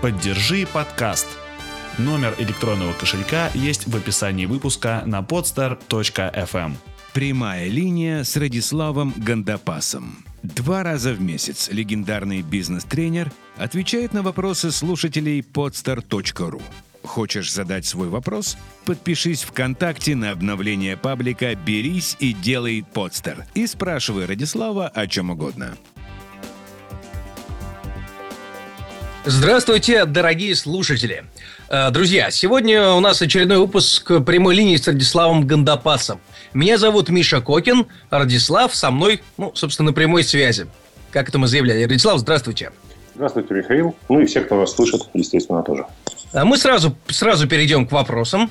Поддержи подкаст. Номер электронного кошелька есть в описании выпуска на podstar.fm. Прямая линия с Радиславом Гандапасом. Два раза в месяц легендарный бизнес-тренер отвечает на вопросы слушателей podstar.ru. Хочешь задать свой вопрос? Подпишись ВКонтакте на обновление паблика «Берись и делай подстер» и спрашивай Радислава о чем угодно. Здравствуйте, дорогие слушатели. Э, друзья, сегодня у нас очередной выпуск прямой линии с Радиславом Гандапасом. Меня зовут Миша Кокин, Радислав со мной, ну, собственно, на прямой связи. Как это мы заявляли. Радислав, здравствуйте. Здравствуйте, Михаил. Ну и все, кто вас слышит, естественно, тоже. А мы сразу, сразу перейдем к вопросам.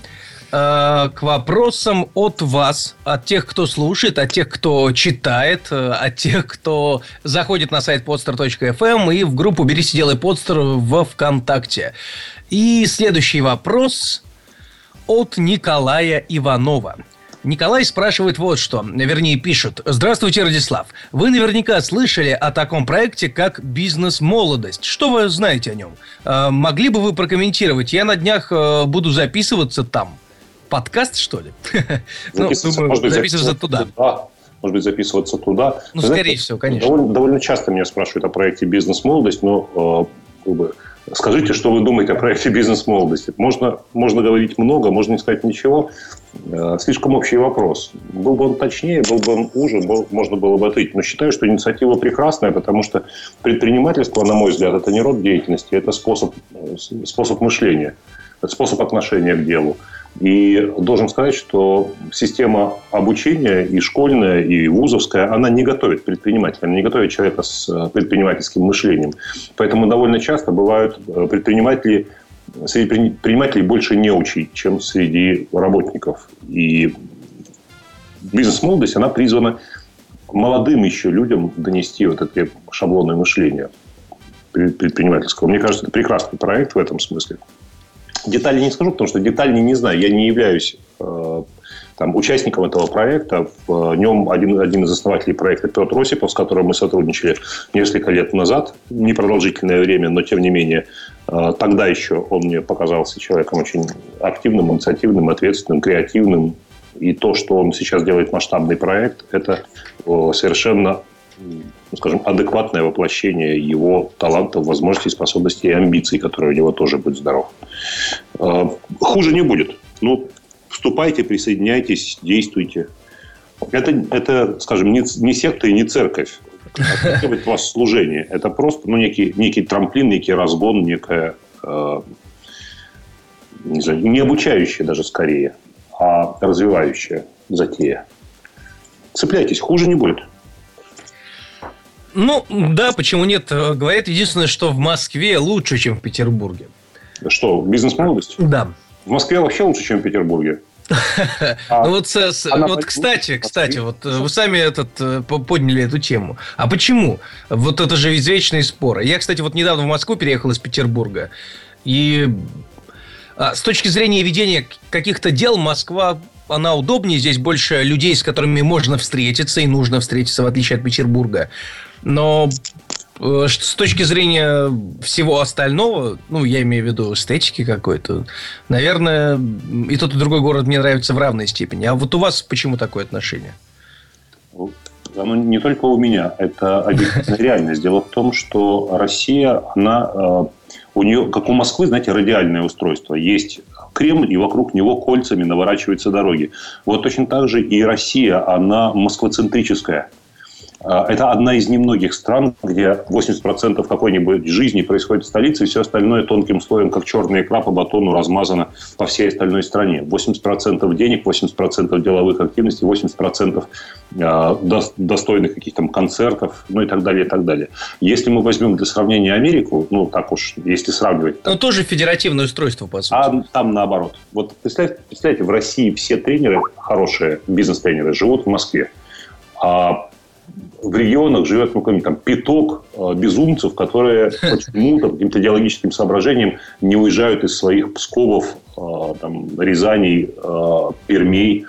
Э, к вопросам от вас, от тех, кто слушает, от тех, кто читает, э, от тех, кто заходит на сайт podster.fm и в группу «Берись и делай подстер» во ВКонтакте. И следующий вопрос от Николая Иванова. Николай спрашивает вот что, вернее пишет. Здравствуйте, Радислав. Вы наверняка слышали о таком проекте, как «Бизнес-молодость». Что вы знаете о нем? Э, могли бы вы прокомментировать? Я на днях буду записываться там подкаст, что ли? ну, может быть, записываться туда. Может быть, записываться туда. Ну, скорее всего, конечно. Довольно, часто меня спрашивают о проекте «Бизнес-молодость», но э, как бы, скажите, что вы думаете о проекте «Бизнес-молодости». Можно, можно говорить много, можно не сказать ничего. Э, слишком общий вопрос. Был бы он точнее, был бы он уже, был, можно было бы ответить. Но считаю, что инициатива прекрасная, потому что предпринимательство, на мой взгляд, это не род деятельности, это способ, э, способ мышления, способ отношения к делу. И должен сказать, что система обучения и школьная, и вузовская, она не готовит предпринимателя, она не готовит человека с э, предпринимательским мышлением. Поэтому довольно часто бывают э, предприниматели, среди предпринимателей больше неучей, чем среди работников. И бизнес-молодость, она призвана молодым еще людям донести вот это шаблонное мышление предпринимательского. Мне кажется, это прекрасный проект в этом смысле. Детали не скажу, потому что детали не знаю. Я не являюсь э, там, участником этого проекта. В нем один, один из основателей проекта Петр Осипов, с которым мы сотрудничали несколько лет назад. Непродолжительное время, но тем не менее. Э, тогда еще он мне показался человеком очень активным, инициативным, ответственным, креативным. И то, что он сейчас делает масштабный проект, это э, совершенно ну, скажем, адекватное воплощение его талантов, возможностей, способностей и амбиций, которые у него тоже будет здоров. А, хуже не будет. Ну, вступайте, присоединяйтесь, действуйте. Это, это скажем, не, не секта и не церковь. Это вас служение. Это просто ну, некий, некий трамплин, некий разгон, некая э, не, знаю, не обучающая даже скорее, а развивающая затея. Цепляйтесь, хуже не будет. Ну, да, почему нет? Говорят, единственное, что в Москве лучше, чем в Петербурге. Что, бизнес-молодость? Да. В Москве вообще лучше, чем в Петербурге. Ну вот, вот кстати, кстати, вот э, вы сами этот э, подняли эту тему. А почему? Вот это же извечные споры. Я, кстати, вот недавно в Москву переехал из Петербурга. И а, с точки зрения ведения каких-то дел Москва она удобнее, здесь больше людей, с которыми можно встретиться и нужно встретиться, в отличие от Петербурга. Но э, с точки зрения всего остального, ну, я имею в виду эстетики какой-то, наверное, и тот, и другой город мне нравится в равной степени. А вот у вас почему такое отношение? Оно не только у меня, это объективная реальность. Дело в том, что Россия, она, э, у нее, как у Москвы, знаете, радиальное устройство. Есть Кремль, и вокруг него кольцами наворачиваются дороги. Вот точно так же и Россия, она москвоцентрическая. А, это одна из немногих стран, где 80% какой-нибудь жизни происходит в столице, и все остальное тонким слоем, как черная икра по батону, размазано по всей остальной стране. 80% денег, 80% деловых активностей, 80% а, достойных каких-то там концертов, ну и так далее, и так далее. Если мы возьмем для сравнения Америку, ну так уж, если сравнивать... Но тоже федеративное устройство, по сути. А там наоборот. Вот представьте, представьте, в России все тренеры, хорошие бизнес-тренеры, живут в Москве. А в регионах живет ну, там пяток э, безумцев, которые почему-то каким-то идеологическим соображением не уезжают из своих Псковов, э, там, Рязаней, э, Пермей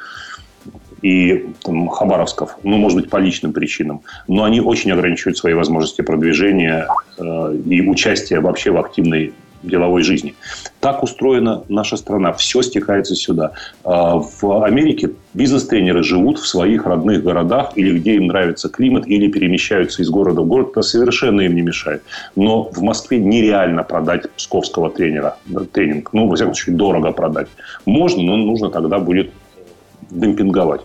и там, Хабаровсков, ну, может быть, по личным причинам. Но они очень ограничивают свои возможности продвижения и участия вообще в активной деловой жизни. Так устроена наша страна. Все стекается сюда. А, в Америке бизнес-тренеры живут в своих родных городах или где им нравится климат, или перемещаются из города в город. Это совершенно им не мешает. Но в Москве нереально продать псковского тренера. Тренинг. Ну, во всяком случае, дорого продать. Можно, но нужно тогда будет демпинговать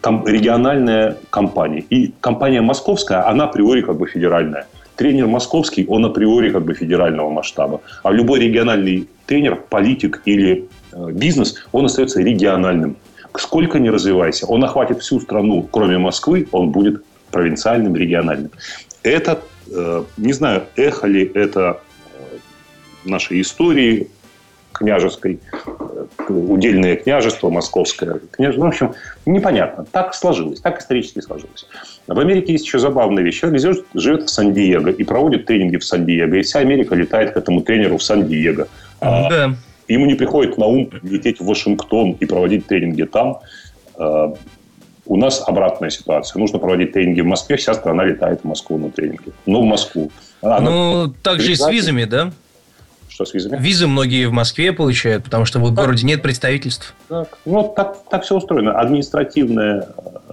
там региональная компания. И компания московская, она априори как бы федеральная. Тренер московский, он априори как бы федерального масштаба. А любой региональный тренер, политик или э, бизнес, он остается региональным. Сколько не развивайся, он охватит всю страну, кроме Москвы, он будет провинциальным, региональным. Это, э, не знаю, эхо ли это э, нашей истории, княжеской, э, удельное княжество, московское княжество. Ну, в общем, непонятно. Так сложилось, так исторически сложилось. В Америке есть еще забавная вещь. Человек живет в Сан-Диего и проводит тренинги в Сан-Диего. И вся Америка летает к этому тренеру в Сан-Диего. А да. Ему не приходит на ум лететь в Вашингтон и проводить тренинги там. А, у нас обратная ситуация. Нужно проводить тренинги в Москве. Вся страна летает в Москву на тренинги. Ну, в Москву. Она ну, так же и с визами, да? Что с визами? Визы многие в Москве получают, потому что в так, городе нет представительств. Так, ну, так, так все устроено. Административное э,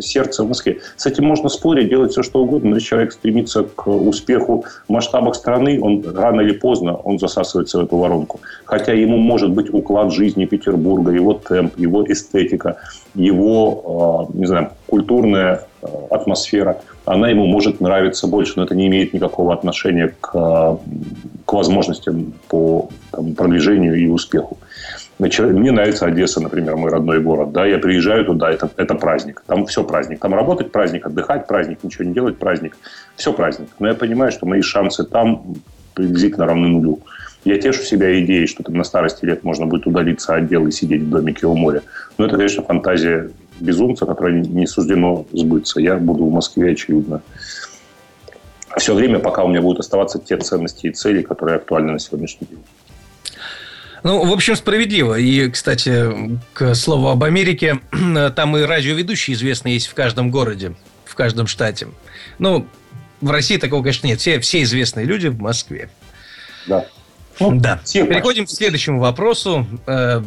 сердце Москве. С этим можно спорить, делать все, что угодно. Но если человек стремится к успеху в масштабах страны, он рано или поздно он засасывается в эту воронку. Хотя ему может быть уклад жизни Петербурга, его темп, его эстетика, его, э, не знаю, культурная э, атмосфера – она ему может нравиться больше, но это не имеет никакого отношения к, к возможностям по там, продвижению и успеху. Мне нравится Одесса, например, мой родной город. Да, я приезжаю туда, это, это праздник. Там все праздник. Там работать праздник, отдыхать праздник, ничего не делать праздник. Все праздник. Но я понимаю, что мои шансы там приблизительно равны нулю. Я тешу себя идеей, что там на старости лет можно будет удалиться от дела и сидеть в домике у моря. Но это, конечно, фантазия безумца, которое не суждено сбыться. Я буду в Москве, очевидно, все время, пока у меня будут оставаться те ценности и цели, которые актуальны на сегодняшний день. Ну, в общем, справедливо. И, кстати, к слову об Америке, там и радиоведущие известные есть в каждом городе, в каждом штате. Ну, в России такого, конечно, нет. Все, все известные люди в Москве. Да. Ну, да. Переходим к следующему вопросу. Э,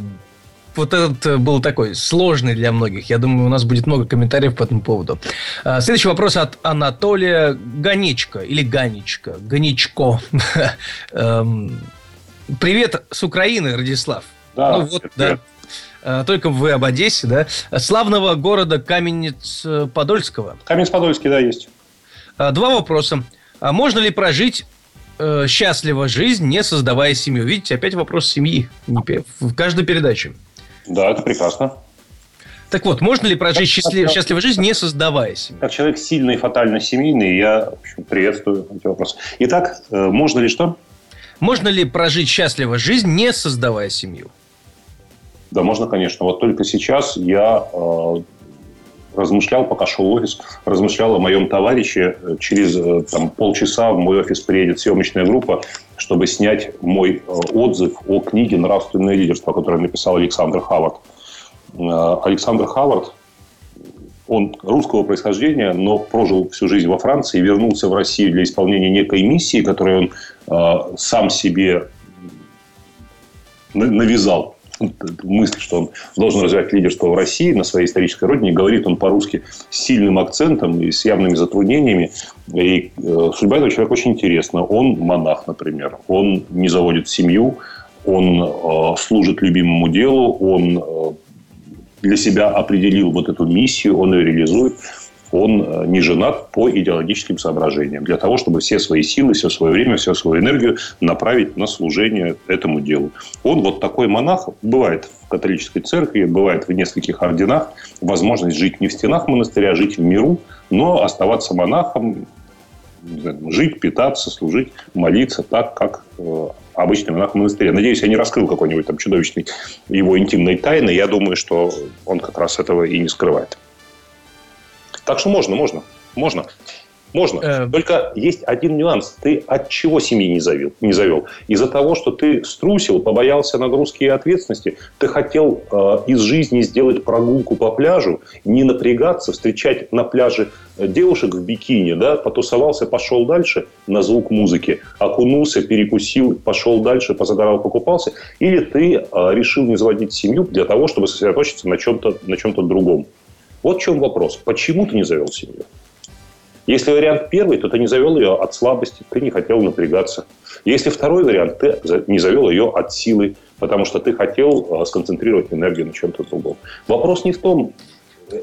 вот этот э, был такой сложный для многих. Я думаю, у нас будет много комментариев по этому поводу. А, следующий вопрос от Анатолия Ганечка или Ганечка. Ганечко. Привет с Украины, Радислав. Да, ну, вот, да. А, только вы об Одессе, да? Славного города Каменец-Подольского. Каменец-Подольский, да, есть. А, два вопроса. А можно ли прожить э, счастливо жизнь, не создавая семью? Видите, опять вопрос семьи в каждой передаче. Да, это прекрасно. Так вот, можно ли прожить счастлив, счастливую жизнь, не создавая семью? Как человек сильный и фатально семейный, я в общем, приветствую эти вопросы. Итак, э, можно ли что? Можно ли прожить счастливо жизнь, не создавая семью? Да, можно, конечно. Вот только сейчас я э, размышлял, пока шел офис, размышлял о моем товарище. Через э, там, полчаса в мой офис приедет съемочная группа, чтобы снять мой э, отзыв о книге «Нравственное лидерство», которую написал Александр Хавард. Э, Александр Хавард, он русского происхождения, но прожил всю жизнь во Франции и вернулся в Россию для исполнения некой миссии, которую он сам себе навязал мысль, что он должен развивать лидерство в России на своей исторической родине. Говорит он по-русски с сильным акцентом и с явными затруднениями. И э, судьба этого человека очень интересна. Он монах, например. Он не заводит семью, он э, служит любимому делу, он э, для себя определил вот эту миссию, он ее реализует он э, не женат по идеологическим соображениям. Для того, чтобы все свои силы, все свое время, всю свою энергию направить на служение этому делу. Он вот такой монах. Бывает в католической церкви, бывает в нескольких орденах. Возможность жить не в стенах монастыря, а жить в миру, но оставаться монахом, жить, питаться, служить, молиться так, как э, обычный монах в монастыре. Надеюсь, я не раскрыл какой-нибудь там чудовищный его интимной тайны. Я думаю, что он как раз этого и не скрывает. Так что можно, можно, можно. Можно. Э... Только есть один нюанс. Ты от чего семьи не завел? Не завел? Из-за того, что ты струсил, побоялся нагрузки и ответственности, ты хотел э, из жизни сделать прогулку по пляжу, не напрягаться, встречать на пляже э, девушек в бикини, да, потусовался, пошел дальше на звук музыки, окунулся, перекусил, пошел дальше, позагорал, покупался, или ты э, решил не заводить семью для того, чтобы сосредоточиться на чем-то на чем-то другом. Вот в чем вопрос. Почему ты не завел семью? Если вариант первый, то ты не завел ее от слабости, ты не хотел напрягаться. Если второй вариант, ты не завел ее от силы, потому что ты хотел э, сконцентрировать энергию на чем-то другом. Вопрос не в том,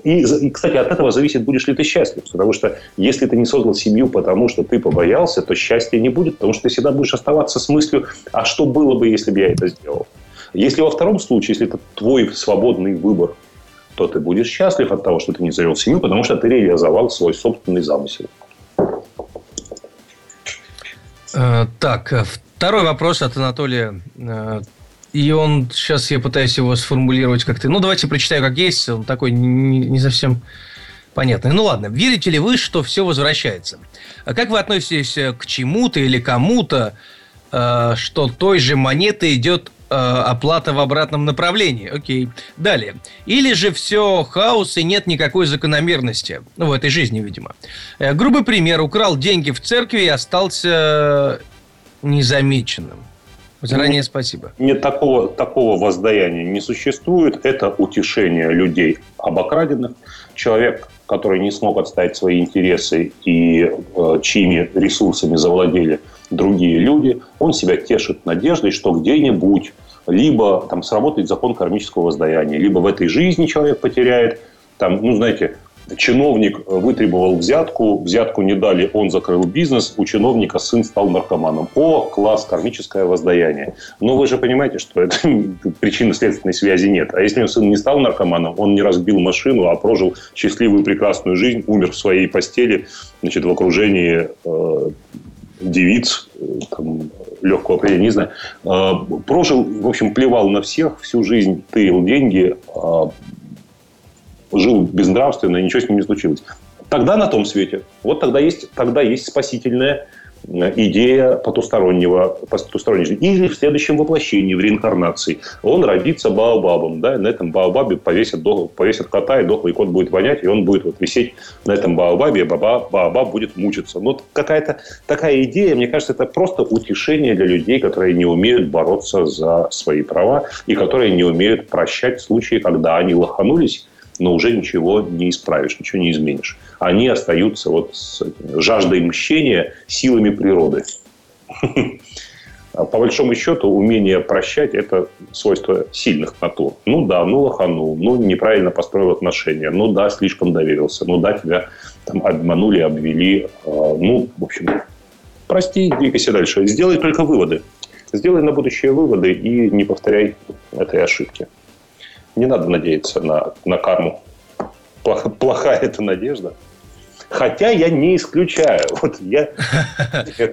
и, и, кстати, от этого зависит, будешь ли ты счастлив. Потому что если ты не создал семью, потому что ты побоялся, то счастья не будет, потому что ты всегда будешь оставаться с мыслью, а что было бы, если бы я это сделал. Если во втором случае, если это твой свободный выбор, то ты будешь счастлив от того, что ты не завел семью, потому что ты реализовал свой собственный замысел. Э, так, э, второй вопрос от Анатолия. Э, и он, сейчас я пытаюсь его сформулировать как-то. Ну, давайте прочитаю, как есть. Он такой не, не совсем понятный. Ну, ладно. Верите ли вы, что все возвращается? А как вы относитесь к чему-то или кому-то, что той же монеты идет оплата в обратном направлении. Окей. Далее. Или же все хаос и нет никакой закономерности. Ну, в этой жизни, видимо. Э, грубый пример. Украл деньги в церкви и остался незамеченным. Заранее нет, спасибо. Нет, такого, такого воздаяния не существует. Это утешение людей обокраденных. Человек, который не смог отстоять свои интересы и э, чьими ресурсами завладели другие люди, он себя тешит надеждой, что где-нибудь либо там сработает закон кармического воздаяния, либо в этой жизни человек потеряет, там, ну, знаете, чиновник вытребовал взятку, взятку не дали, он закрыл бизнес, у чиновника сын стал наркоманом. О, класс, кармическое воздаяние. Но вы же понимаете, что это причинно-следственной связи нет. А если сын не стал наркоманом, он не разбил машину, а прожил счастливую прекрасную жизнь, умер в своей постели, значит, в окружении э, девиц, там, легкого определения, не знаю, а, прожил, в общем, плевал на всех всю жизнь, тырил деньги, а, жил безнравственно, ничего с ним не случилось. Тогда на том свете. Вот тогда есть, тогда есть спасительная идея потустороннего, потусторонней жизни. Или в следующем воплощении, в реинкарнации. Он родится баобабом. Да, на этом баобабе повесят, повесят кота, и дохлый кот будет вонять, и он будет вот висеть на этом баобабе, и баба, баобаб будет мучиться. Но какая-то такая идея, мне кажется, это просто утешение для людей, которые не умеют бороться за свои права и которые не умеют прощать случаи, когда они лоханулись но уже ничего не исправишь, ничего не изменишь. Они остаются вот с жаждой мщения силами природы. По большому счету, умение прощать – это свойство сильных натур. Ну да, ну лоханул, ну неправильно построил отношения, ну да, слишком доверился, ну да, тебя там обманули, обвели. А, ну, в общем, прости, двигайся дальше. Сделай только выводы. Сделай на будущее выводы и не повторяй этой ошибки не надо надеяться на, на карму. Плох, плохая эта надежда. Хотя я не исключаю. Вот я,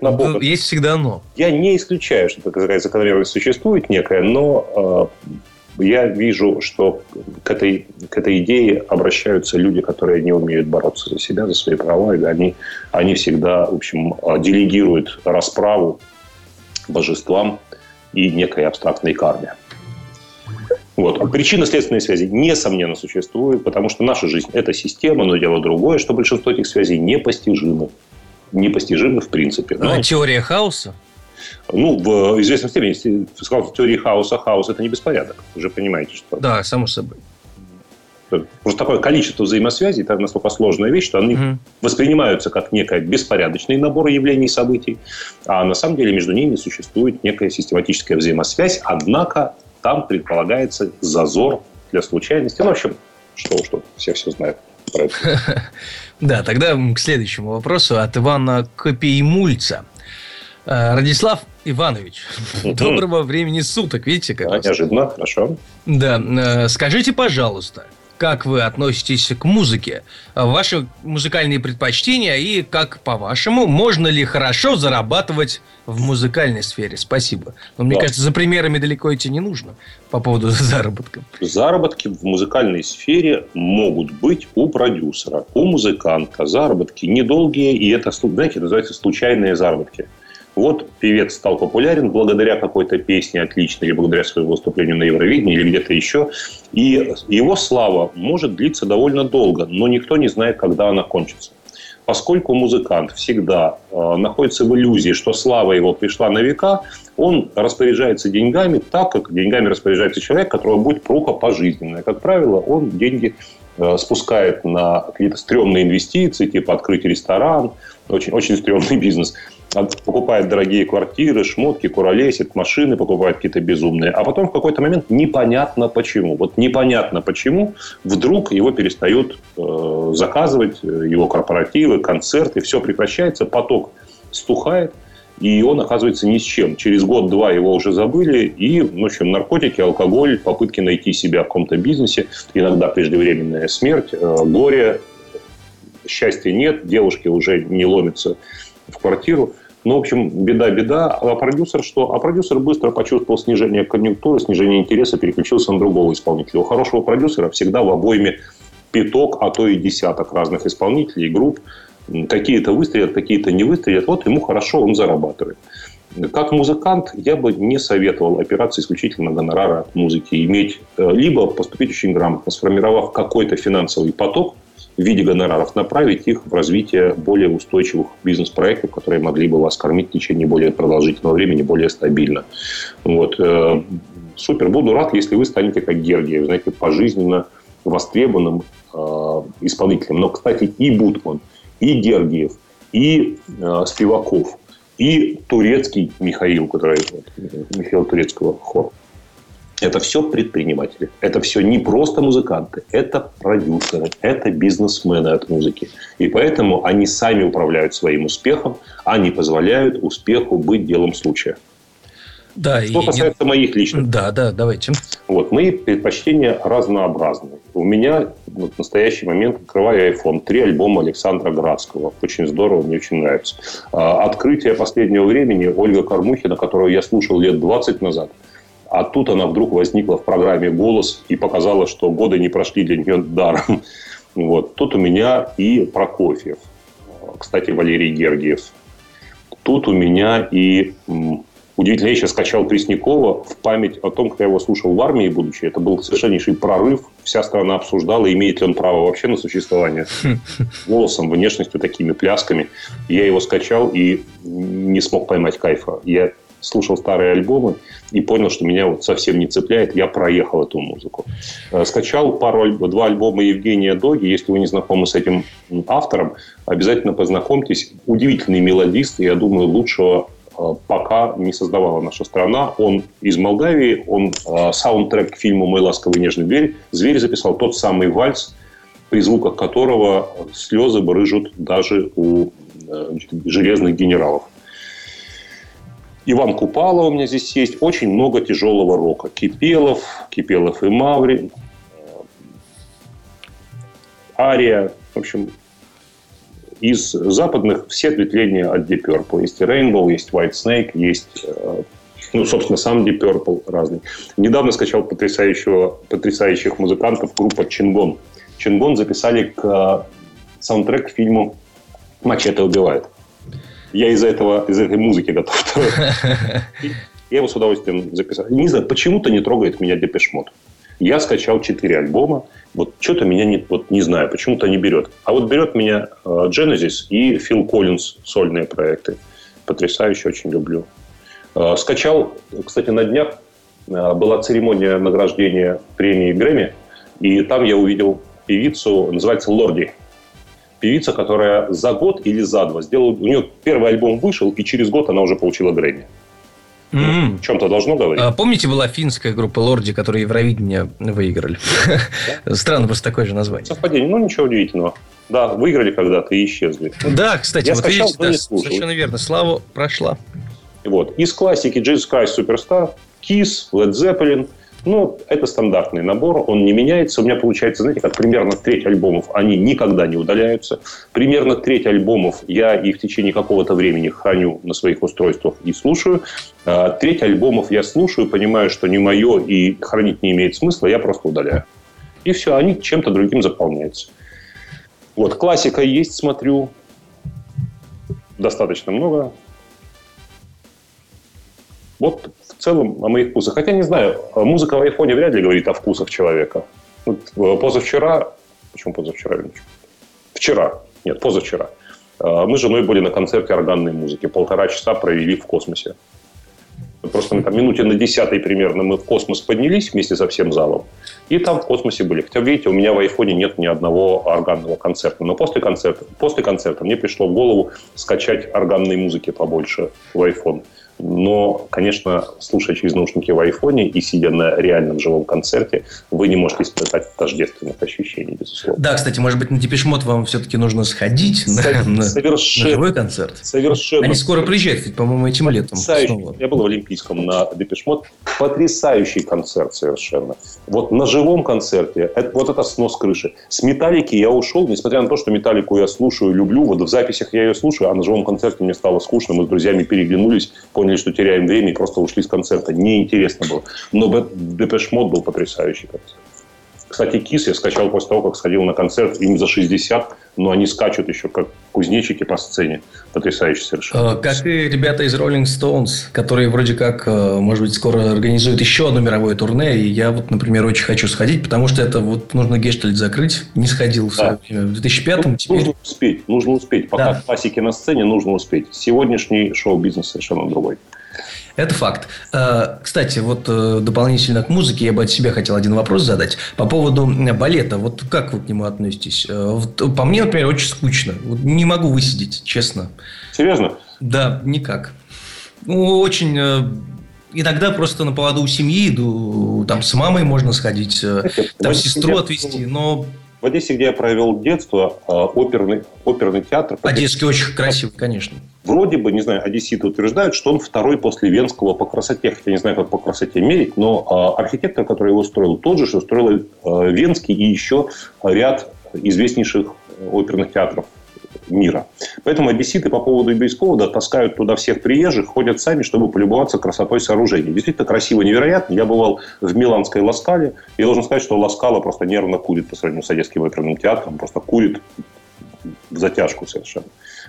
на Бога, Есть всегда но. Я не исключаю, что такая закономерность существует некая, но э, я вижу, что к этой, к этой идее обращаются люди, которые не умеют бороться за себя, за свои права. И они, они всегда, в общем, делегируют расправу божествам и некой абстрактной карме. Вот. Причинно-следственные связи, несомненно, существуют, потому что наша жизнь – это система, но дело другое, что большинство этих связей непостижимы. Непостижимы в принципе. Ну, а теория хаоса? Ну, в известной степени, если сказал, в теории хаоса, хаос – это не беспорядок. Вы же понимаете, что… Да, само собой. Просто такое количество взаимосвязей, это настолько сложная вещь, что они угу. воспринимаются как некий беспорядочный набор явлений и событий, а на самом деле между ними существует некая систематическая взаимосвязь, однако там предполагается зазор для случайности. Ну, в общем, что что все все знают про это. Да, тогда к следующему вопросу от Ивана Копеймульца. Э, Радислав Иванович, доброго времени суток, видите, как Неожиданно, хорошо. Да, э, скажите, пожалуйста, как вы относитесь к музыке, ваши музыкальные предпочтения и как, по-вашему, можно ли хорошо зарабатывать в музыкальной сфере? Спасибо. Но мне да. кажется, за примерами далеко идти не нужно по поводу заработка. Заработки в музыкальной сфере могут быть у продюсера, у музыканта. Заработки недолгие, и это, знаете, называется случайные заработки. Вот певец стал популярен благодаря какой-то песне отличной, или благодаря своему выступлению на Евровидении, или где-то еще. И его слава может длиться довольно долго, но никто не знает, когда она кончится. Поскольку музыкант всегда э, находится в иллюзии, что слава его пришла на века, он распоряжается деньгами так, как деньгами распоряжается человек, которого будет пруха пожизненная. Как правило, он деньги э, спускает на какие-то стрёмные инвестиции, типа открыть ресторан, очень, очень стрёмный бизнес покупает дорогие квартиры, шмотки, куролесит, машины покупает какие-то безумные. А потом в какой-то момент непонятно почему. Вот непонятно почему вдруг его перестают э, заказывать, э, его корпоративы, концерты, все прекращается, поток стухает, и он оказывается ни с чем. Через год-два его уже забыли, и, в общем, наркотики, алкоголь, попытки найти себя в каком-то бизнесе, иногда преждевременная смерть, э, горе, счастья нет, девушки уже не ломятся в квартиру. Ну, в общем, беда-беда. А продюсер что? А продюсер быстро почувствовал снижение конъюнктуры, снижение интереса, переключился на другого исполнителя. У хорошего продюсера всегда в обойме пяток, а то и десяток разных исполнителей, групп. Какие-то выстрелят, какие-то не выстрелят. Вот ему хорошо, он зарабатывает. Как музыкант я бы не советовал опираться исключительно на гонорары от музыки. Иметь э, либо поступить очень грамотно, сформировав какой-то финансовый поток, в виде гонораров, направить их в развитие более устойчивых бизнес-проектов, которые могли бы вас кормить в течение более продолжительного времени, более стабильно. Вот. Э, супер. Буду рад, если вы станете как Гергиев, знаете, пожизненно востребованным э, исполнителем. Но, кстати, и Бутман, и Гергиев, и э, Спиваков, и турецкий Михаил, который Михаил Турецкого хор, это все предприниматели. Это все не просто музыканты, это продюсеры, это бизнесмены от музыки. И поэтому они сами управляют своим успехом, они позволяют успеху быть делом случая. Да, Что и касается не... моих личных. Да, да, давайте. Вот, мои предпочтения разнообразны. У меня вот, в настоящий момент открываю iPhone. Три альбома Александра Градского. Очень здорово, мне очень нравится. А, открытие последнего времени Ольга Кормухина, которую я слушал лет 20 назад – а тут она вдруг возникла в программе «Голос» и показала, что годы не прошли для нее даром. Вот. Тут у меня и Прокофьев. Кстати, Валерий Гергиев. Тут у меня и Удивительно, я сейчас скачал Преснякова в память о том, как я его слушал в армии, будучи. Это был совершеннейший прорыв. Вся страна обсуждала, имеет ли он право вообще на существование. Голосом, внешностью, такими плясками. Я его скачал и не смог поймать кайфа. Я слушал старые альбомы и понял, что меня вот совсем не цепляет. Я проехал эту музыку. Э, скачал пару, два альбома Евгения Доги. Если вы не знакомы с этим автором, обязательно познакомьтесь. Удивительный мелодист. Я думаю, лучшего э, пока не создавала наша страна. Он из Молдавии. Он э, саундтрек к фильму «Мой ласковый нежный зверь». Зверь записал тот самый вальс, при звуках которого слезы брыжут даже у железных генералов. Иван Купала у меня здесь есть. Очень много тяжелого рока. Кипелов, Кипелов и Маври, Ария. В общем, из западных все ответвления от Deep Purple. Есть Rainbow, есть White Snake, есть, э, ну, собственно, сам Deep Purple разный. Недавно скачал потрясающего, потрясающих музыкантов группа Чингон. Чингон записали к э, саундтрек к фильму «Мачете убивает». Я из-за этого, из этой музыки готов. Я его с удовольствием записал. Не знаю, почему-то не трогает меня Депешмот. Я скачал четыре альбома. Вот что-то меня не, вот не знаю, почему-то не берет. А вот берет меня э, Genesis и Фил Коллинз сольные проекты. Потрясающе, очень люблю. Э, скачал, кстати, на днях э, была церемония награждения премии Грэмми. И там я увидел певицу, называется Лорди певица, которая за год или за два сделала... У нее первый альбом вышел, и через год она уже получила Грэмми. Mm-hmm. Чем-то должно говорить. А, помните, была финская группа Лорди, которые Евровидение выиграли? Странно, просто такое же название. Совпадение, ну ничего удивительного. Да, выиграли когда-то и исчезли. Да, кстати, Я вот скачал, видите, да, совершенно верно. Слава прошла. Вот. Из классики Jesus Christ Superstar, Kiss, Led Zeppelin, Ну, это стандартный набор, он не меняется. У меня получается, знаете, как примерно треть альбомов, они никогда не удаляются. Примерно треть альбомов я и в течение какого-то времени храню на своих устройствах и слушаю. А треть альбомов я слушаю, понимаю, что не мое и хранить не имеет смысла, я просто удаляю. И все, они чем-то другим заполняются. Вот, классика есть, смотрю. Достаточно много. Вот в целом о моих вкусах. Хотя не знаю, музыка в айфоне вряд ли говорит о вкусах человека. Вот э, позавчера, почему позавчера? Вчера, нет, позавчера. Э, мы с женой были на концерте органной музыки. Полтора часа провели в космосе. Просто на минуте на десятой примерно мы в космос поднялись вместе со всем залом. И там в космосе были. Хотя, видите, у меня в айфоне нет ни одного органного концерта. Но после концерта, после концерта мне пришло в голову скачать органной музыки побольше в iPhone. Но, конечно, слушая через наушники в айфоне и сидя на реальном живом концерте, вы не можете испытать тождественных ощущений, безусловно. Да, кстати, может быть, на Депешмот вам все-таки нужно сходить на, на, совершенно, на живой концерт. Совершенно. Они скоро приезжают, по-моему, этим летом. Снова. Я был в Олимпийском на Депешмот. Потрясающий концерт совершенно. Вот на живом концерте, это, вот это снос крыши. С Металлики я ушел, несмотря на то, что Металлику я слушаю, люблю. Вот в записях я ее слушаю, а на живом концерте мне стало скучно. Мы с друзьями переглянулись, поняли, поняли, что теряем время и просто ушли с концерта. Неинтересно было. Но Depeche Mode был потрясающий концерт. Кстати, Kiss я скачал после того, как сходил на концерт. Им за 60, но они скачут еще как кузнечики по сцене. Потрясающе совершенно. Э, как и ребята из Rolling Stones, которые вроде как, э, может быть, скоро организуют еще одно мировое турне. И я вот, например, очень хочу сходить, потому что это вот нужно гештальт закрыть. Не сходил в, да. в 2005 ну, теперь... Нужно успеть, нужно успеть. Пока да. классики на сцене, нужно успеть. Сегодняшний шоу-бизнес совершенно другой. Это факт. Э, кстати, вот э, дополнительно к музыке я бы от себя хотел один вопрос задать. По поводу балета. Вот как вы к нему относитесь? Э, по мне, например, очень скучно. Не могу высидеть, честно. Серьезно? Да, никак. Ну, очень иногда просто на поводу у семьи иду, там с мамой можно сходить, там сестру отвезти, но в Одессе, где я провел детство, а, оперный, оперный театр... Одесский очень красивый, конечно. Вроде бы, не знаю, одесситы утверждают, что он второй после Венского по красоте. Хотя не знаю, как по красоте мерить, но а, архитектор, который его строил, тот же, что строил а, Венский и еще ряд известнейших оперных театров мира. Поэтому одесситы по поводу и без повода таскают туда всех приезжих, ходят сами, чтобы полюбоваться красотой сооружений. Действительно красиво, невероятно. Я бывал в Миланской Ласкале, и должен сказать, что Ласкала просто нервно курит по сравнению с Одесским оперным театром. Просто курит в затяжку совершенно.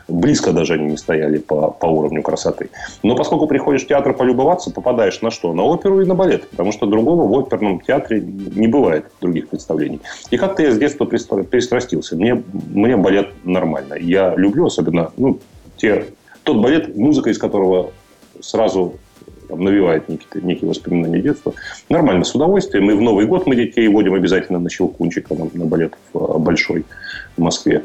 Близко даже они не стояли по, по уровню красоты. Но поскольку приходишь в театр полюбоваться, попадаешь на что? На оперу и на балет. Потому что другого в оперном театре не бывает других представлений. И как-то я с детства пристрастился. Мне, мне балет нормально. Я люблю особенно ну, те, тот балет, музыка из которого сразу там, навевает некие, некие воспоминания детства. Нормально, с удовольствием. И в Новый год мы детей водим обязательно на Щелкунчик, на, на балет в Большой в Москве.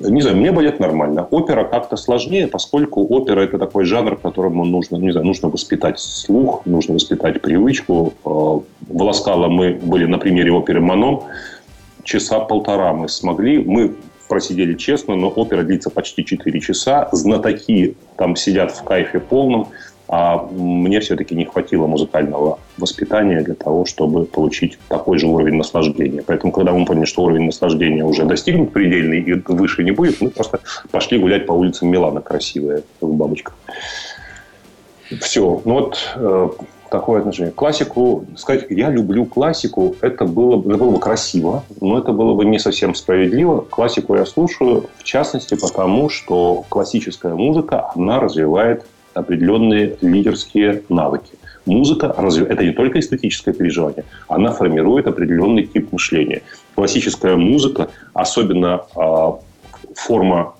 Не знаю, мне балет нормально. Опера как-то сложнее, поскольку опера – это такой жанр, которому нужно, не знаю, нужно воспитать слух, нужно воспитать привычку. Э, в Ласкало мы были на примере оперы «Манон». Часа полтора мы смогли. Мы просидели честно, но опера длится почти 4 часа. Знатоки там сидят в кайфе полном. А мне все-таки не хватило музыкального воспитания для того, чтобы получить такой же уровень наслаждения. Поэтому, когда мы поняли, что уровень наслаждения уже достигнут предельный и выше не будет, мы просто пошли гулять по улицам Милана красивые в бабочках. Все. Ну вот э, такое отношение. Классику, сказать, я люблю классику, это было, это было бы красиво, но это было бы не совсем справедливо. Классику я слушаю, в частности, потому что классическая музыка, она развивает определенные лидерские навыки. Музыка разве это не только эстетическое переживание, она формирует определенный тип мышления. Классическая музыка, особенно э, форма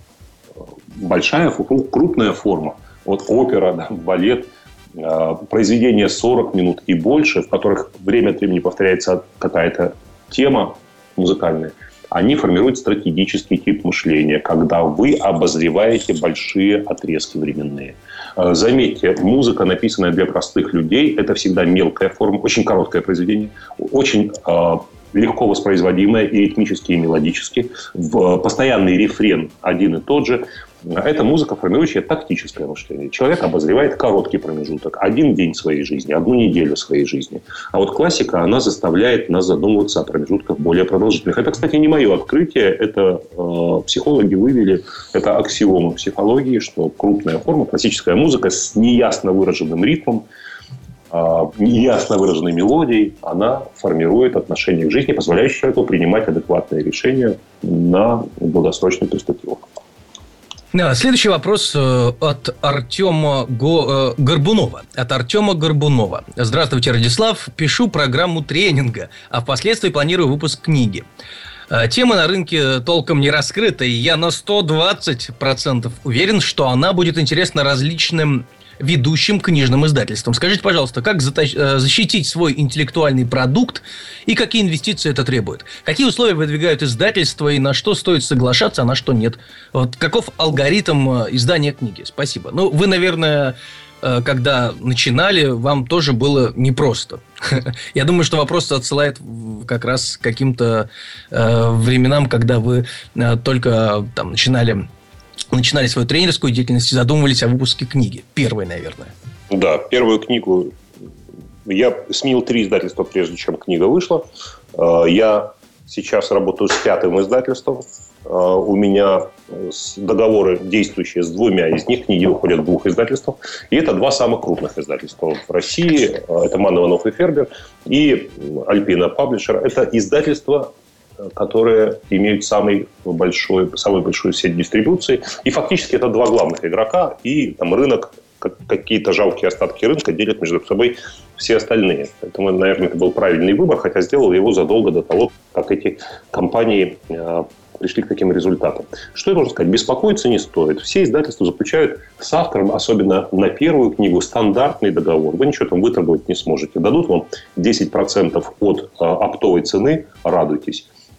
большая, крупная форма, вот опера, да, балет, э, произведения 40 минут и больше, в которых время от времени повторяется какая-то тема музыкальная, они формируют стратегический тип мышления, когда вы обозреваете большие отрезки временные. Э, заметьте, музыка, написанная для простых людей, это всегда мелкая форма, очень короткое произведение, очень э, легко воспроизводимое и ритмически, и мелодически. В постоянный рефрен один и тот же. Это музыка, формирующая тактическое мышление. Человек обозревает короткий промежуток, один день своей жизни, одну неделю своей жизни. А вот классика, она заставляет нас задумываться о промежутках более продолжительных. Это, кстати, не мое открытие, это э, психологи вывели, это аксиома психологии, что крупная форма, классическая музыка с неясно выраженным ритмом, э, неясно выраженной мелодией, она формирует отношение к жизни, позволяющее человеку принимать адекватные решения на долгосрочную перспективу. Следующий вопрос э, от Артема Го... Э, Горбунова. От Артема Горбунова. Здравствуйте, Радислав. Пишу программу тренинга, а впоследствии планирую выпуск книги. Э, тема на рынке толком не раскрыта, и я на 120% уверен, что она будет интересна различным ведущим книжным издательством. Скажите, пожалуйста, как э, защитить свой интеллектуальный продукт и какие инвестиции это требует? Какие условия выдвигают издательства и на что стоит соглашаться, а на что нет? Вот каков алгоритм э, издания книги? Спасибо. Ну, вы, наверное, э, когда начинали, вам тоже было непросто. Я думаю, что вопрос отсылает как раз к каким-то временам, когда вы только там начинали начинали свою тренерскую деятельность и задумывались о выпуске книги. Первой, наверное. Да, первую книгу я сменил три издательства, прежде чем книга вышла. Э, я сейчас работаю с пятым издательством. Э, у меня договоры действующие с двумя из них. Книги выходят в двух издательствах. И это два самых крупных издательства в России. Э, это Ман и Фербер. И Альпина Паблишер. Это издательство которые имеют самый большой, самую большую сеть дистрибуции. И фактически это два главных игрока, и там рынок, какие-то жалкие остатки рынка делят между собой все остальные. Поэтому, наверное, это был правильный выбор, хотя сделал его задолго до того, как эти компании э, пришли к таким результатам. Что я должен сказать? Беспокоиться не стоит. Все издательства заключают с автором, особенно на первую книгу, стандартный договор. Вы ничего там выторговать не сможете. Дадут вам 10% от э, оптовой цены, радуйтесь.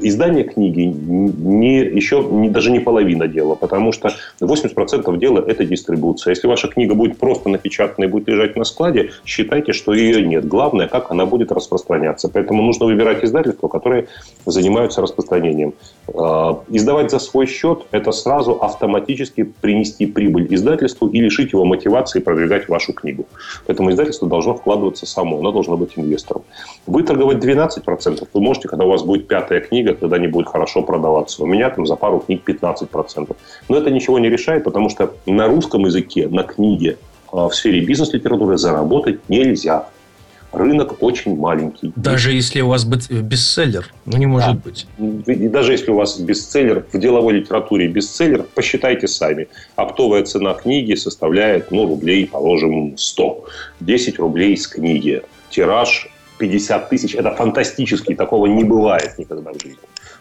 издание книги не, еще не, даже не половина дела, потому что 80% дела – это дистрибуция. Если ваша книга будет просто напечатана и будет лежать на складе, считайте, что ее нет. Главное, как она будет распространяться. Поэтому нужно выбирать издательства, которые занимаются распространением. А, издавать за свой счет – это сразу автоматически принести прибыль издательству и лишить его мотивации продвигать вашу книгу. Поэтому издательство должно вкладываться само, оно должно быть инвестором. Вы торговать 12% вы можете, когда у вас будет пятая книга, когда не будет хорошо продаваться. У меня там за пару книг 15%. Но это ничего не решает, потому что на русском языке, на книге а, в сфере бизнес-литературы заработать нельзя рынок очень маленький. Даже если у вас бестселлер, ну не может да. быть. И даже если у вас бестселлер в деловой литературе бестселлер, посчитайте сами. Оптовая цена книги составляет, ну, рублей, положим, 100. 10 рублей с книги. Тираж 50 тысяч. Это фантастический, такого не бывает никогда в жизни.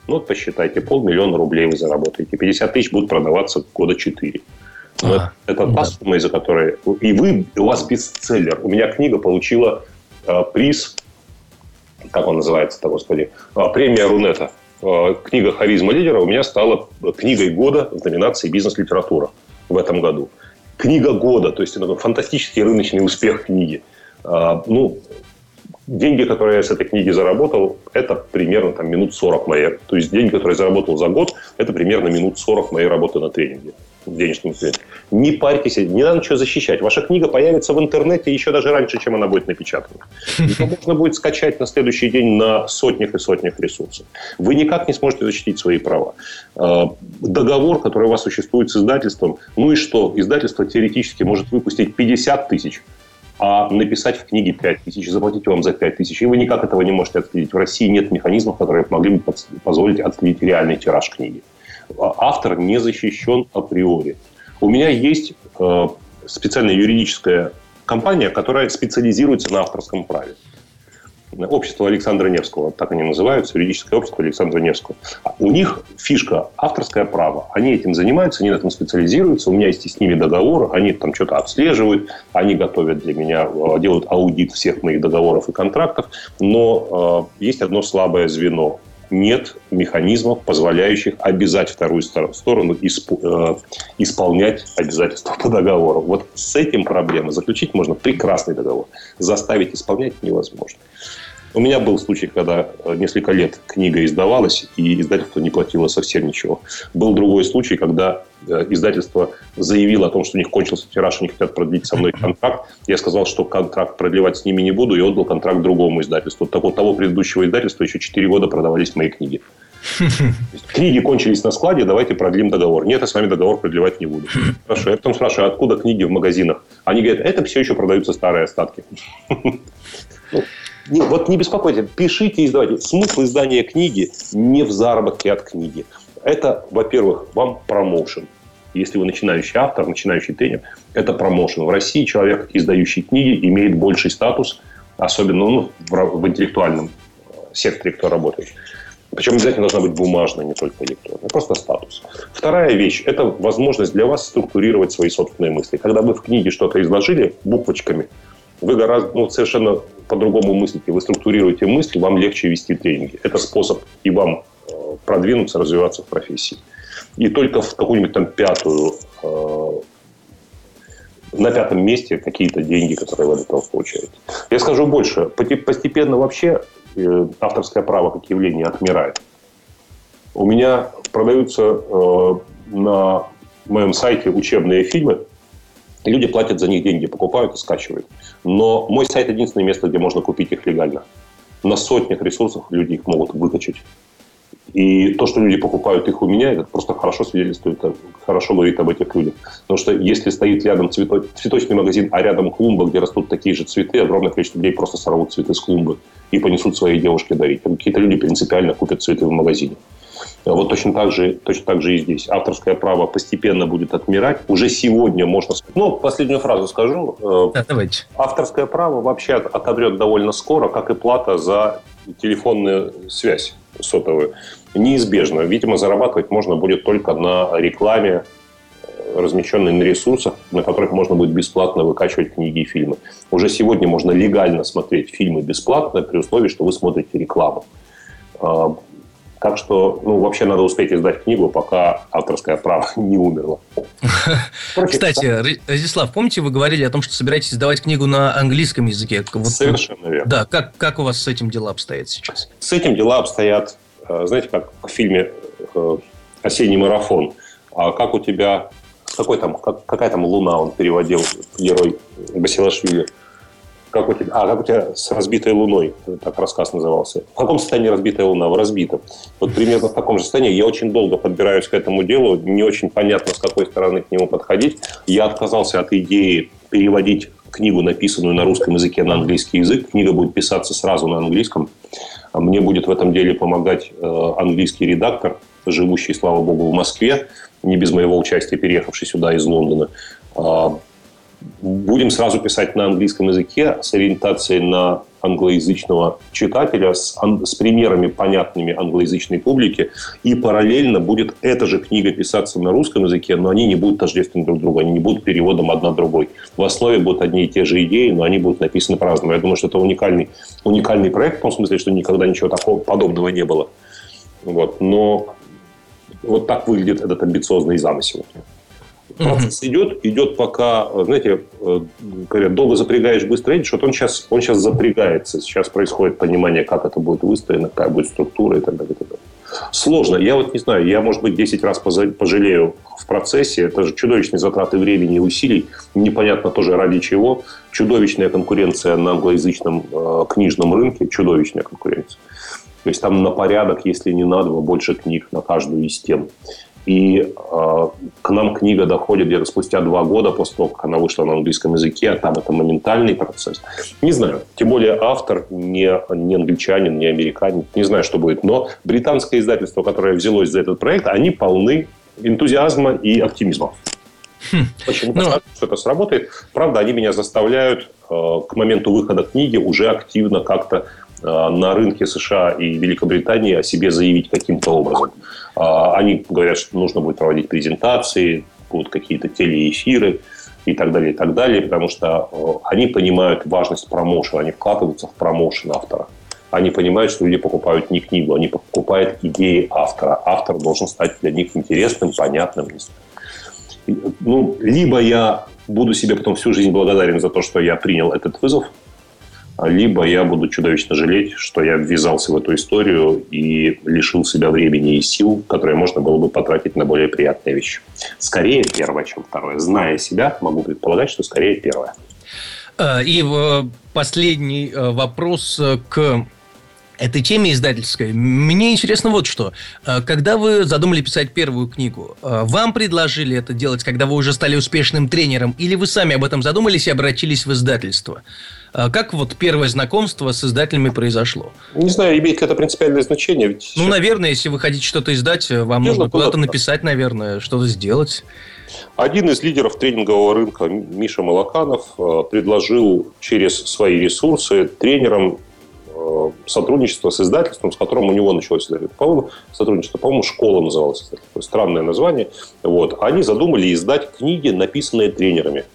Ну, вот посчитайте, полмиллиона рублей вы заработаете. 50 тысяч будут продаваться года 4. Ну, а, это та да. сумма, из-за которой... И вы, у вас бестселлер. У меня книга получила Э, приз, как он называется-то, господи, э, премия Рунета. Э, книга «Харизма лидера» у меня стала книгой года в номинации «Бизнес-литература» в этом году. Книга года, то есть это фантастический рыночный успех книги. Ну, деньги, которые я с этой книги заработал, это примерно там, минут 40 моей. То есть деньги, которые я заработал за год, это примерно минут 40 моей работы на тренинге денежном тренинге. Не парьтесь, не надо ничего защищать. Ваша книга появится в интернете еще даже раньше, чем она будет напечатана. Ее можно будет скачать на следующий день на сотнях и сотнях ресурсов. Вы никак не сможете защитить свои права. А, договор, который у вас существует с издательством, ну и что? Издательство теоретически может выпустить 50 тысяч а написать в книге 5 тысяч, заплатить вам за 5 тысяч. И вы никак этого не можете отследить. В России нет механизмов, которые могли бы позволить отследить реальный тираж книги. А автор не защищен априори. У меня есть э, специальная юридическая компания, которая специализируется на авторском праве общество Александра Невского, так они называются, юридическое общество Александра Невского. У них фишка авторское право. Они этим занимаются, они на этом специализируются. У меня есть с ними договор, они там что-то отслеживают, они готовят для меня, э, делают аудит всех моих договоров и контрактов. Но э, есть одно слабое звено нет механизмов, позволяющих обязать вторую сторону э, исполнять обязательства по договору. Вот с этим проблема. Заключить можно прекрасный договор. Заставить исполнять невозможно. У меня был случай, когда э, несколько лет книга издавалась, и издательство не платило совсем ничего. Был другой случай, когда э, издательство заявило о том, что у них кончился тираж, они хотят продлить со мной контракт. Я сказал, что контракт продлевать с ними не буду, и отдал контракт другому издательству. Так вот, того предыдущего издательства еще 4 года продавались мои книги. Книги кончились на складе, давайте продлим договор. Нет, я с вами договор продлевать не буду. Хорошо. Я потом спрашиваю, откуда книги в магазинах? Они говорят, это все еще продаются старые остатки. Ну, вот не беспокойтесь, пишите и издавайте. Смысл издания книги не в заработке от книги. Это, во-первых, вам промоушен. Если вы начинающий автор, начинающий тренер, это промоушен. В России человек, издающий книги, имеет больший статус, особенно ну, в, в интеллектуальном секторе, кто работает. Причем обязательно должна быть бумажная, не только электронная. Просто статус. Вторая вещь – это возможность для вас структурировать свои собственные мысли. Когда вы в книге что-то изложили буквочками, вы гораздо ну, совершенно по-другому мыслите. Вы структурируете мысли, вам легче вести тренинги. Это способ и вам э, продвинуться, развиваться в профессии. И только в какую-нибудь там пятую, э, на пятом месте какие-то деньги, которые вы от этого получаете. Я скажу больше. Постепенно вообще Э, авторское право как явление отмирает. У меня продаются э, на моем сайте учебные фильмы, люди платят за них деньги, покупают и скачивают. Но мой сайт единственное место, где можно купить их легально. На сотнях ресурсов люди их могут выкачать. И то, что люди покупают их у меня, это просто хорошо свидетельствует, хорошо говорит об этих людях. Потому что если стоит рядом цвето... цветочный магазин, а рядом клумба, где растут такие же цветы, огромное количество людей просто сорвут цветы с клумбы и понесут своей девушке дарить. Какие-то люди принципиально купят цветы в магазине. Вот точно так, же, точно так же и здесь. Авторское право постепенно будет отмирать. Уже сегодня можно... Ну, последнюю фразу скажу. Э, да, давайте. Авторское право вообще отомрет довольно скоро, как и плата за телефонную связь сотовую. Неизбежно. Видимо, зарабатывать можно будет только на рекламе, э, размещенной на ресурсах, на которых можно будет бесплатно выкачивать книги и фильмы. Уже сегодня можно легально смотреть фильмы бесплатно при условии, что вы смотрите рекламу. Так что, ну, вообще надо успеть издать книгу, пока авторское право не умерло. Кстати, Радислав, помните, вы говорили о том, что собираетесь издавать книгу на английском языке? Совершенно верно. Да, как, как у вас с этим дела обстоят сейчас? С этим дела обстоят, э, знаете, как в фильме э, «Осенний марафон». А как у тебя, какой там, как, какая там луна он переводил, герой Басилашвили? Как у тебя, а, как у тебя с разбитой луной, так рассказ назывался. В каком состоянии разбитая луна? В разбитом. Вот примерно в таком же состоянии. Я очень долго подбираюсь к этому делу, не очень понятно, с какой стороны к нему подходить. Я отказался от идеи переводить книгу, написанную на русском языке, на английский язык. Книга будет писаться сразу на английском. А мне будет в этом деле помогать э, английский редактор, живущий, слава богу, в Москве, не без моего участия, переехавший сюда из Лондона. Будем сразу писать на английском языке с ориентацией на англоязычного читателя, с, с примерами понятными англоязычной публике, и параллельно будет эта же книга писаться на русском языке, но они не будут тождественны друг другу, они не будут переводом одна другой. В основе будут одни и те же идеи, но они будут написаны по-разному. Я думаю, что это уникальный, уникальный проект, в том смысле, что никогда ничего такого подобного не было. Вот. Но вот так выглядит этот амбициозный замысел. Процесс mm-hmm. идет, идет пока, знаете, э, говорят, долго запрягаешь, быстро едешь. Вот он сейчас, он сейчас запрягается. Сейчас происходит понимание, как это будет выстроено, какая будет структура и так далее. И так далее. Сложно. Я вот не знаю, я, может быть, 10 раз пожалею в процессе. Это же чудовищные затраты времени и усилий. Непонятно тоже ради чего. Чудовищная конкуренция на англоязычном э, книжном рынке. Чудовищная конкуренция. То есть там на порядок, если не на два, больше книг на каждую из тем. И э, к нам книга доходит где-то спустя два года после того, как она вышла на английском языке, а там это моментальный процесс. Не знаю. Тем более автор не, не англичанин, не американец. Не знаю, что будет. Но британское издательство, которое взялось за этот проект, они полны энтузиазма и оптимизма. Хм. Очень ну... что это сработает. Правда, они меня заставляют э, к моменту выхода книги уже активно как-то Э, на рынке США и Великобритании о себе заявить каким-то образом. А, они говорят, что нужно будет проводить презентации, будут какие-то телеэфиры и так далее, и так далее, потому что э, они понимают важность промоушена, они вкладываются в промоушен автора. Они понимают, что люди покупают не книгу, они покупают идеи автора. Автор должен стать для них интересным, понятным. Ну, либо я буду себе потом всю жизнь благодарен за то, что я принял этот вызов – либо я буду чудовищно жалеть, что я ввязался в эту историю и лишил себя времени и сил, которые можно было бы потратить на более приятные вещи. Скорее первое, чем второе. Зная себя, могу предполагать, что скорее первое. Э, и последний э, вопрос к этой теме издательской. Мне интересно вот что. Э, когда вы задумали писать первую книгу, э, вам предложили это делать, когда вы уже стали успешным тренером, или вы сами об этом задумались и обратились в издательство? Э, как вот первое знакомство с издателями произошло? Не знаю, имеет ли это принципиальное значение. Ведь ну, наверное, если вы хотите что-то издать, вам Нужно нужно куда-то написать, наверное, что-то сделать. Один из лидеров тренингового рынка, Миша Малаканов, предложил через свои ресурсы тренерам сотрудничество с издательством, с которым у него началось издательство. По-моему, сотрудничество, по-моему, школа называлась. Такое странное название. Вот. Они задумали издать книги, написанные тренерами.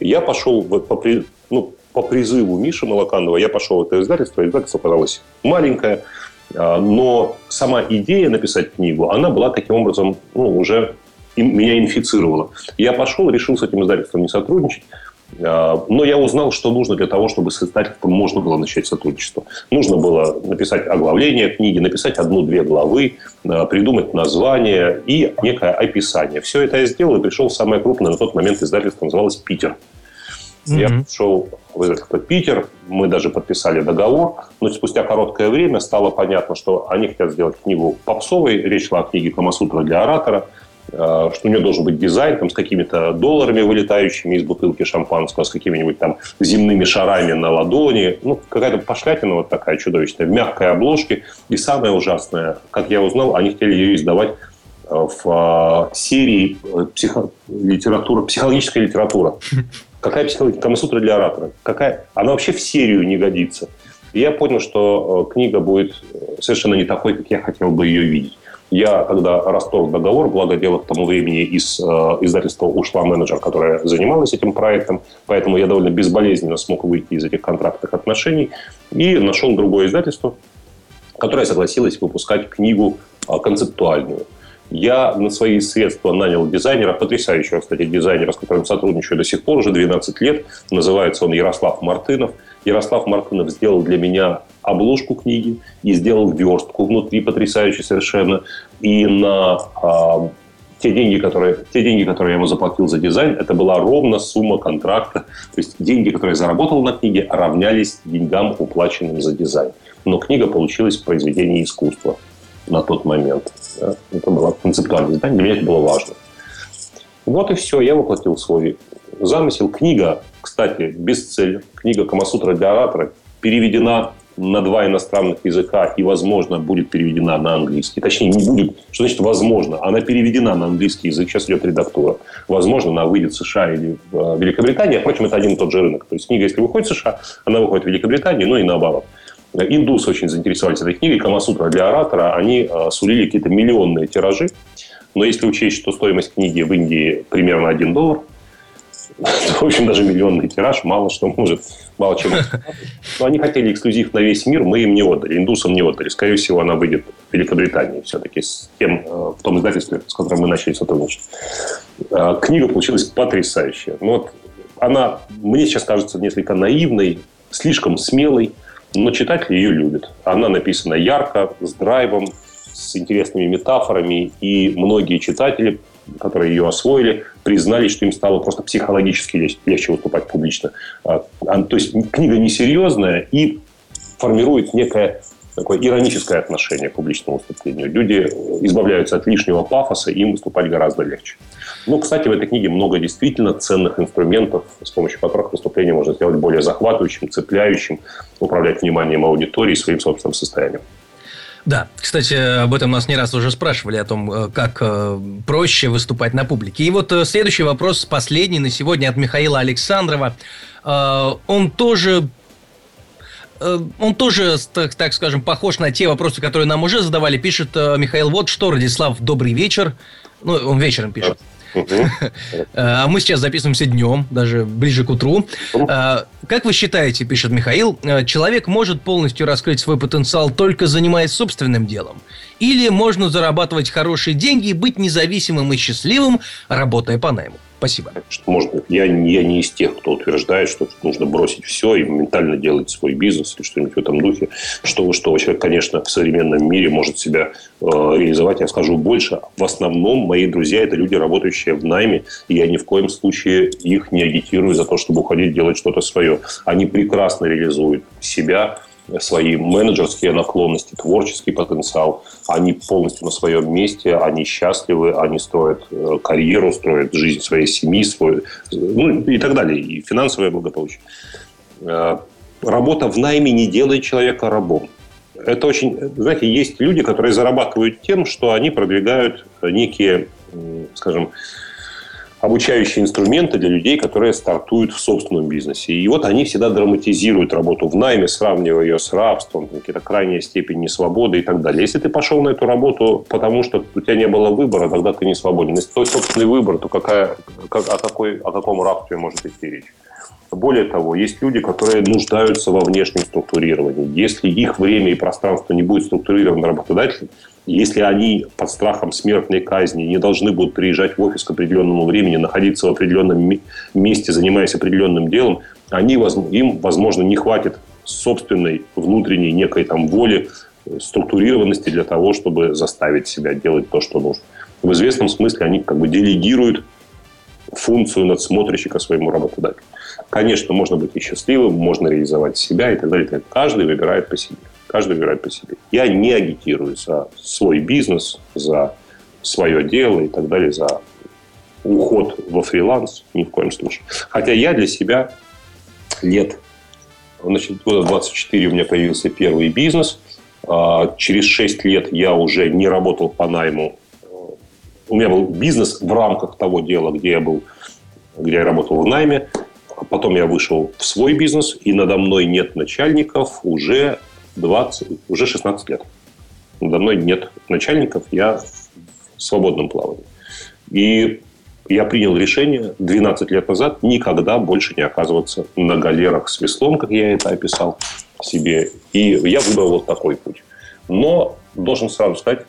Я пошел по, ну, по призыву Миши Малаканова, я пошел в это издательство. Издательство оказалось маленькое, а, но сама идея написать книгу, она была таким образом ну, уже меня инфицировала. Я пошел, решил с этим издательством не сотрудничать. А, но я узнал, что нужно для того, чтобы с издательством можно было начать сотрудничество. Нужно было написать оглавление книги, написать одну-две главы, а, придумать название и некое описание. Все это я сделал и пришел в самое крупное на тот момент издательство, называлось «Питер». Mm-hmm. Я пришел в издательство «Питер», мы даже подписали договор, но спустя короткое время стало понятно, что они хотят сделать книгу попсовой, речь шла о книге «Камасутра для оратора», что у нее должен быть дизайн там, с какими-то долларами, вылетающими из бутылки шампанского, с какими-нибудь там земными шарами на ладони. Ну, какая-то пошлятина вот такая чудовищная, в мягкой обложке. И самое ужасное, как я узнал, они хотели ее издавать э, в э, серии психо... литература, психологическая литература. Какая психология? Камасутра для оратора. Какая? Она вообще в серию не годится. И я понял, что книга будет совершенно не такой, как я хотел бы ее видеть. Я, когда расторг договор, благо дело к тому времени из э, издательства ушла менеджер, которая занималась этим проектом, поэтому я довольно безболезненно смог выйти из этих контрактных отношений и нашел другое издательство, которое согласилось выпускать книгу э, концептуальную. Я на свои средства нанял дизайнера, потрясающего, кстати, дизайнера, с которым сотрудничаю до сих пор, уже 12 лет. Называется он Ярослав Мартынов. Ярослав Мартынов сделал для меня обложку книги и сделал верстку внутри, потрясающе совершенно. И на а, те деньги, которые, те деньги, которые я ему заплатил за дизайн, это была ровно сумма контракта. То есть деньги, которые я заработал на книге, равнялись деньгам, уплаченным за дизайн. Но книга получилась произведение искусства на тот момент. Это было концептуальное издание, для меня это было важно. Вот и все, я воплотил свой замысел. Книга, кстати, бестселлер. Книга «Камасутра для оратора» переведена на два иностранных языка и, возможно, будет переведена на английский. Точнее, не будет. Что значит возможно? Она переведена на английский язык. Сейчас идет редактура. Возможно, она выйдет в США или в э, Великобритании. Впрочем, это один и тот же рынок. То есть книга, если выходит в США, она выходит в Великобритании, ну и наоборот. Индусы очень заинтересовались этой книгой. Камасутра для оратора. Они э, сулили какие-то миллионные тиражи. Но если учесть, что стоимость книги в Индии примерно 1 доллар, в общем, даже миллионный тираж мало что может, мало чем. Но они хотели эксклюзив на весь мир, мы им не отдали, индусам не отдали. Скорее всего, она выйдет в Великобритании все-таки с тем, э, в том издательстве, с которым мы начали сотрудничать. Книга получилась потрясающая. Но вот она, мне сейчас кажется, несколько наивной, слишком смелой, но читатель ее любит. Она написана ярко, с драйвом, с интересными метафорами, и многие читатели которые ее освоили, признали, что им стало просто психологически легче выступать публично. А, а, то есть книга несерьезная и формирует некое такое ироническое отношение к публичному выступлению. Люди избавляются от лишнего пафоса, и им выступать гораздо легче. Ну, кстати, в этой книге много действительно ценных инструментов, с помощью которых выступление можно сделать более захватывающим, цепляющим, управлять вниманием аудитории своим собственным состоянием. Да, кстати, об этом нас не раз уже спрашивали, о том, э, как э, проще выступать на публике. И вот э, следующий вопрос, последний на сегодня от Михаила Александрова. Он тоже он тоже, так, так скажем, похож на те вопросы, которые нам уже задавали. Пишет Михаил, вот что, Радислав, добрый вечер. Ну, он вечером пишет. А мы сейчас записываемся днем, даже ближе к утру. Как вы считаете, пишет Михаил, э, человек может полностью раскрыть свой потенциал только занимаясь собственным делом? Или можно зарабатывать хорошие деньги и быть независимым и счастливым, работая по найму? Спасибо. Можно, я, я не из тех, кто утверждает, что нужно бросить все и моментально делать свой бизнес или что-нибудь в этом духе. Что, что человек, конечно, в современном мире может себя э, реализовать. Я скажу больше. В основном мои друзья – это люди, работающие в найме. И я ни в коем случае их не агитирую за то, чтобы уходить делать что-то свое. Они прекрасно реализуют себя – свои менеджерские наклонности, творческий потенциал. Они полностью на своем месте, они счастливы, они строят э, карьеру, строят жизнь своей семьи, свой, ну и так далее, и финансовое благополучие. Э, работа в найме не делает человека рабом. Это очень, знаете, есть люди, которые зарабатывают тем, что они продвигают некие, скажем, обучающие инструменты для людей, которые стартуют в собственном бизнесе. И вот они всегда драматизируют работу в найме, сравнивая ее с рабством, какие-то крайние степени свободы и так далее. Если ты пошел на эту работу, потому что у тебя не было выбора, тогда ты не свободен. Если твой собственный выбор, то какая, как, о, какой, о каком рабстве может идти речь? Более того, есть люди, которые нуждаются во внешнем структурировании. Если их время и пространство не будет структурировано работодателем, если они под страхом смертной казни не должны будут приезжать в офис к определенному времени, находиться в определенном месте, занимаясь определенным делом, они, им, возможно, не хватит собственной внутренней некой там воли, э, структурированности для того, чтобы заставить себя делать то, что нужно. В известном смысле они как бы делегируют функцию надсмотрщика своему работодателю. Конечно, можно быть и счастливым, можно реализовать себя и так далее. Каждый выбирает по себе. Каждый выбирает по себе. Я не агитирую за свой бизнес, за свое дело и так далее, за уход во фриланс ни в коем случае. Хотя я для себя лет, значит, года 24 у меня появился первый бизнес. А, через 6 лет я уже не работал по найму. У меня был бизнес в рамках того дела, где я был, где я работал в найме. Потом я вышел в свой бизнес, и надо мной нет начальников уже 20, уже 16 лет. Надо мной нет начальников, я в свободном плавании. И я принял решение 12 лет назад никогда больше не оказываться на галерах с веслом, как я это описал себе. И я выбрал вот такой путь. Но должен сразу сказать,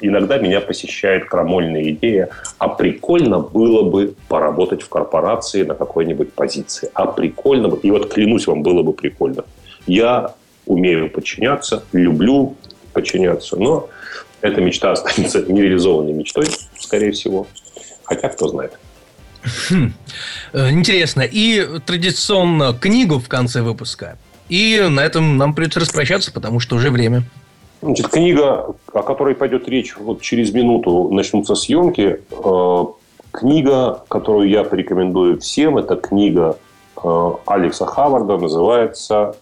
иногда меня посещает крамольная идея, а прикольно было бы поработать в корпорации на какой-нибудь позиции. А прикольно бы, и вот клянусь вам, было бы прикольно. Я умею подчиняться, люблю подчиняться, но эта мечта останется нереализованной мечтой, скорее всего. Хотя, кто знает. Хм. Э, интересно. И традиционно книгу в конце выпуска. И на этом нам придется распрощаться, потому что уже время. Значит, книга, о которой пойдет речь вот через минуту, начнутся съемки. Э, книга, которую я порекомендую всем, это книга э, Алекса Хаварда, называется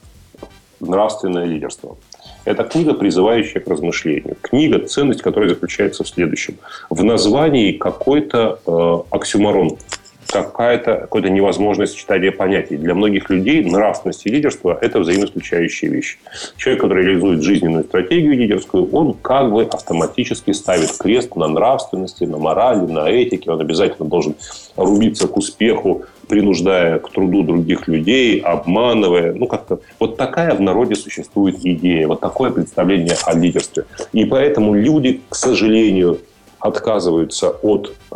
нравственное лидерство. Это книга, призывающая к размышлению. Книга, ценность которой заключается в следующем. В названии какой-то э, оксюморон, какая-то, какое-то невозможное сочетание понятий. Для многих людей нравственность и лидерство – это взаимоисключающие вещи. Человек, который реализует жизненную стратегию лидерскую, он как бы автоматически ставит крест на нравственности, на морали, на этике. Он обязательно должен рубиться к успеху принуждая к труду других людей, обманывая. Ну, как-то вот такая в народе существует идея, вот такое представление о лидерстве. И поэтому люди, к сожалению, отказываются от э,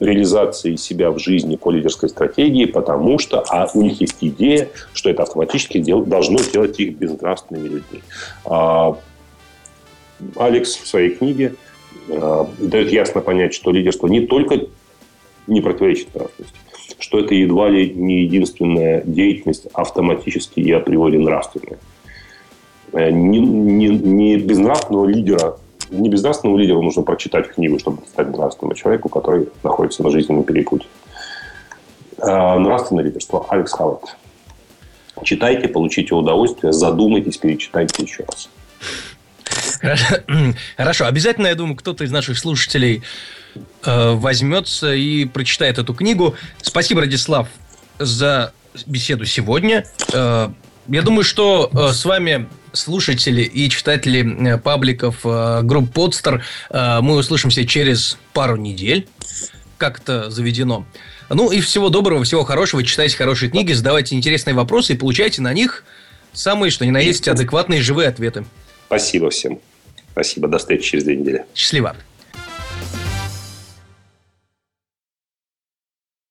реализации себя в жизни по лидерской стратегии, потому что а у них есть идея, что это автоматически дел, должно делать их безнравственными людьми. А, Алекс в своей книге э, дает ясно понять, что лидерство не только не противоречит нравственности, что это едва ли не единственная деятельность автоматически и априори нравственная. Э, не, не, не безнравственного лидера, не безнравственному лидеру нужно прочитать книгу, чтобы стать нравственным человеку, который находится на жизненном перепутье. Э, нравственное лидерство. Алекс Хавард. Читайте, получите удовольствие, задумайтесь, перечитайте еще раз. Хорошо, обязательно, я думаю, кто-то из наших слушателей э, возьмется и прочитает эту книгу. Спасибо, Радислав, за беседу сегодня. Э, я думаю, что э, с вами слушатели и читатели э, пабликов э, групп Подстер э, мы услышимся через пару недель. Как то заведено. Ну и всего доброго, всего хорошего. Читайте хорошие книги, задавайте интересные вопросы и получайте на них самые, что ни на есть, адекватные живые ответы. Спасибо всем. Спасибо. До встречи через две недели. Счастливо.